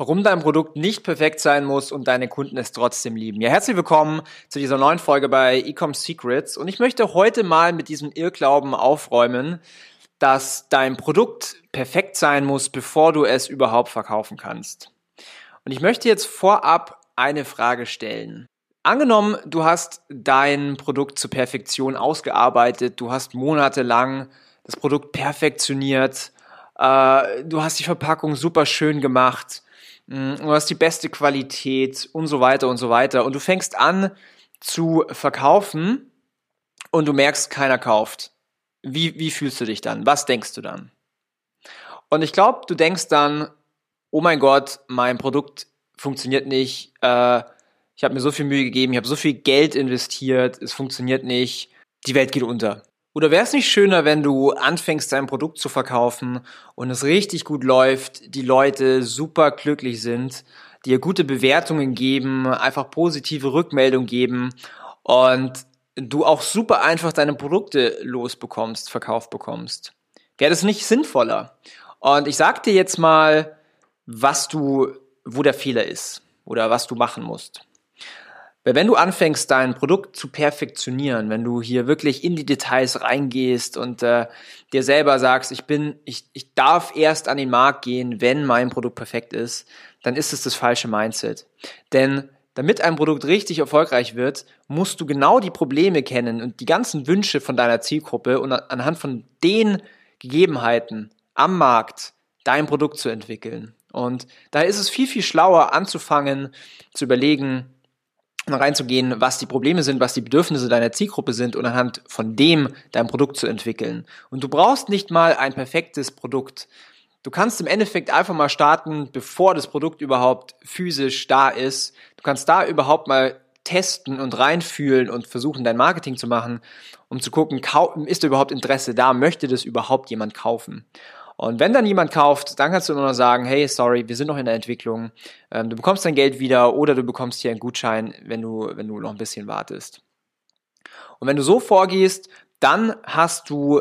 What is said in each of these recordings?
Warum dein Produkt nicht perfekt sein muss und deine Kunden es trotzdem lieben. Ja, herzlich willkommen zu dieser neuen Folge bei Ecom Secrets. Und ich möchte heute mal mit diesem Irrglauben aufräumen, dass dein Produkt perfekt sein muss, bevor du es überhaupt verkaufen kannst. Und ich möchte jetzt vorab eine Frage stellen. Angenommen, du hast dein Produkt zur Perfektion ausgearbeitet, du hast monatelang das Produkt perfektioniert, äh, du hast die Verpackung super schön gemacht, du hast die beste Qualität und so weiter und so weiter. Und du fängst an zu verkaufen und du merkst, keiner kauft. Wie, wie fühlst du dich dann? Was denkst du dann? Und ich glaube, du denkst dann, oh mein Gott, mein Produkt funktioniert nicht. Äh, ich habe mir so viel Mühe gegeben, ich habe so viel Geld investiert, es funktioniert nicht. Die Welt geht unter. Oder wäre es nicht schöner, wenn du anfängst, dein Produkt zu verkaufen und es richtig gut läuft, die Leute super glücklich sind, dir gute Bewertungen geben, einfach positive Rückmeldungen geben und du auch super einfach deine Produkte losbekommst, verkauft bekommst? Wäre das nicht sinnvoller? Und ich sag dir jetzt mal, was du, wo der Fehler ist oder was du machen musst. Weil wenn du anfängst, dein Produkt zu perfektionieren, wenn du hier wirklich in die Details reingehst und äh, dir selber sagst, ich bin, ich, ich darf erst an den Markt gehen, wenn mein Produkt perfekt ist, dann ist es das falsche Mindset. Denn damit ein Produkt richtig erfolgreich wird, musst du genau die Probleme kennen und die ganzen Wünsche von deiner Zielgruppe und anhand von den Gegebenheiten am Markt dein Produkt zu entwickeln. Und da ist es viel, viel schlauer anzufangen, zu überlegen, reinzugehen, was die Probleme sind, was die Bedürfnisse deiner Zielgruppe sind und anhand von dem dein Produkt zu entwickeln. Und du brauchst nicht mal ein perfektes Produkt. Du kannst im Endeffekt einfach mal starten, bevor das Produkt überhaupt physisch da ist. Du kannst da überhaupt mal testen und reinfühlen und versuchen, dein Marketing zu machen, um zu gucken, ist da überhaupt Interesse da? Möchte das überhaupt jemand kaufen? Und wenn dann jemand kauft, dann kannst du nur noch sagen, hey, sorry, wir sind noch in der Entwicklung. Ähm, du bekommst dein Geld wieder oder du bekommst hier einen Gutschein, wenn du, wenn du noch ein bisschen wartest. Und wenn du so vorgehst, dann hast du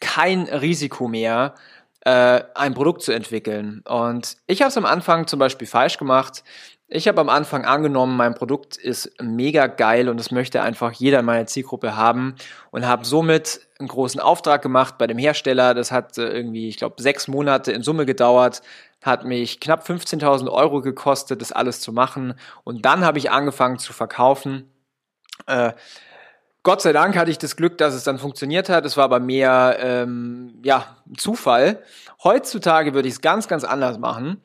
kein Risiko mehr, äh, ein Produkt zu entwickeln. Und ich habe es am Anfang zum Beispiel falsch gemacht. Ich habe am Anfang angenommen, mein Produkt ist mega geil und das möchte einfach jeder in meiner Zielgruppe haben und habe somit einen großen Auftrag gemacht bei dem Hersteller. Das hat äh, irgendwie, ich glaube, sechs Monate in Summe gedauert, hat mich knapp 15.000 Euro gekostet, das alles zu machen und dann habe ich angefangen zu verkaufen. Äh, Gott sei Dank hatte ich das Glück, dass es dann funktioniert hat. Es war aber mehr ähm, ja Zufall. Heutzutage würde ich es ganz, ganz anders machen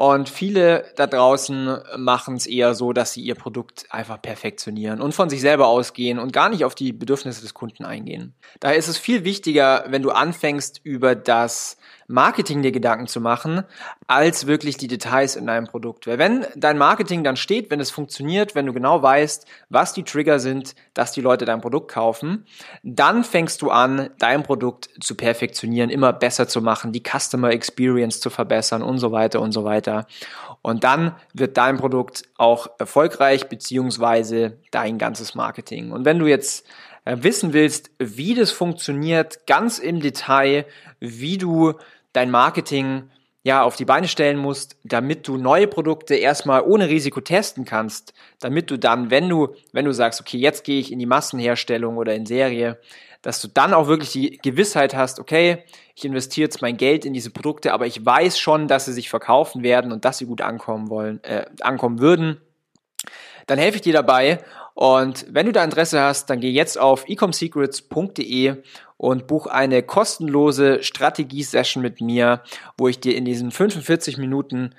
und viele da draußen machen es eher so, dass sie ihr Produkt einfach perfektionieren und von sich selber ausgehen und gar nicht auf die Bedürfnisse des Kunden eingehen. Daher ist es viel wichtiger, wenn du anfängst, über das Marketing dir Gedanken zu machen, als wirklich die Details in deinem Produkt. Weil wenn dein Marketing dann steht, wenn es funktioniert, wenn du genau weißt, was die Trigger sind, dass die Leute dein Produkt kaufen, dann fängst du an, dein Produkt zu perfektionieren, immer besser zu machen, die Customer Experience zu verbessern und so weiter und so weiter. Und dann wird dein Produkt auch erfolgreich, beziehungsweise dein ganzes Marketing. Und wenn du jetzt äh, wissen willst, wie das funktioniert, ganz im Detail, wie du dein Marketing ja auf die Beine stellen musst, damit du neue Produkte erstmal ohne Risiko testen kannst, damit du dann, wenn du, wenn du sagst, okay, jetzt gehe ich in die Massenherstellung oder in Serie, dass du dann auch wirklich die Gewissheit hast, okay, ich investiere jetzt mein Geld in diese Produkte, aber ich weiß schon, dass sie sich verkaufen werden und dass sie gut ankommen wollen, äh, ankommen würden. Dann helfe ich dir dabei und wenn du da Interesse hast, dann geh jetzt auf ecomsecrets.de und buch eine kostenlose Strategie-Session mit mir, wo ich dir in diesen 45 Minuten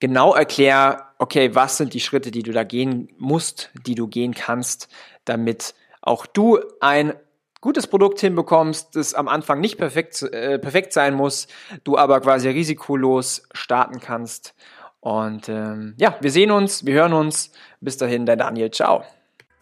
genau erkläre, okay, was sind die Schritte, die du da gehen musst, die du gehen kannst, damit auch du ein gutes Produkt hinbekommst, das am Anfang nicht perfekt, äh, perfekt sein muss, du aber quasi risikolos starten kannst. Und ähm, ja, wir sehen uns, wir hören uns. Bis dahin, dein Daniel. Ciao.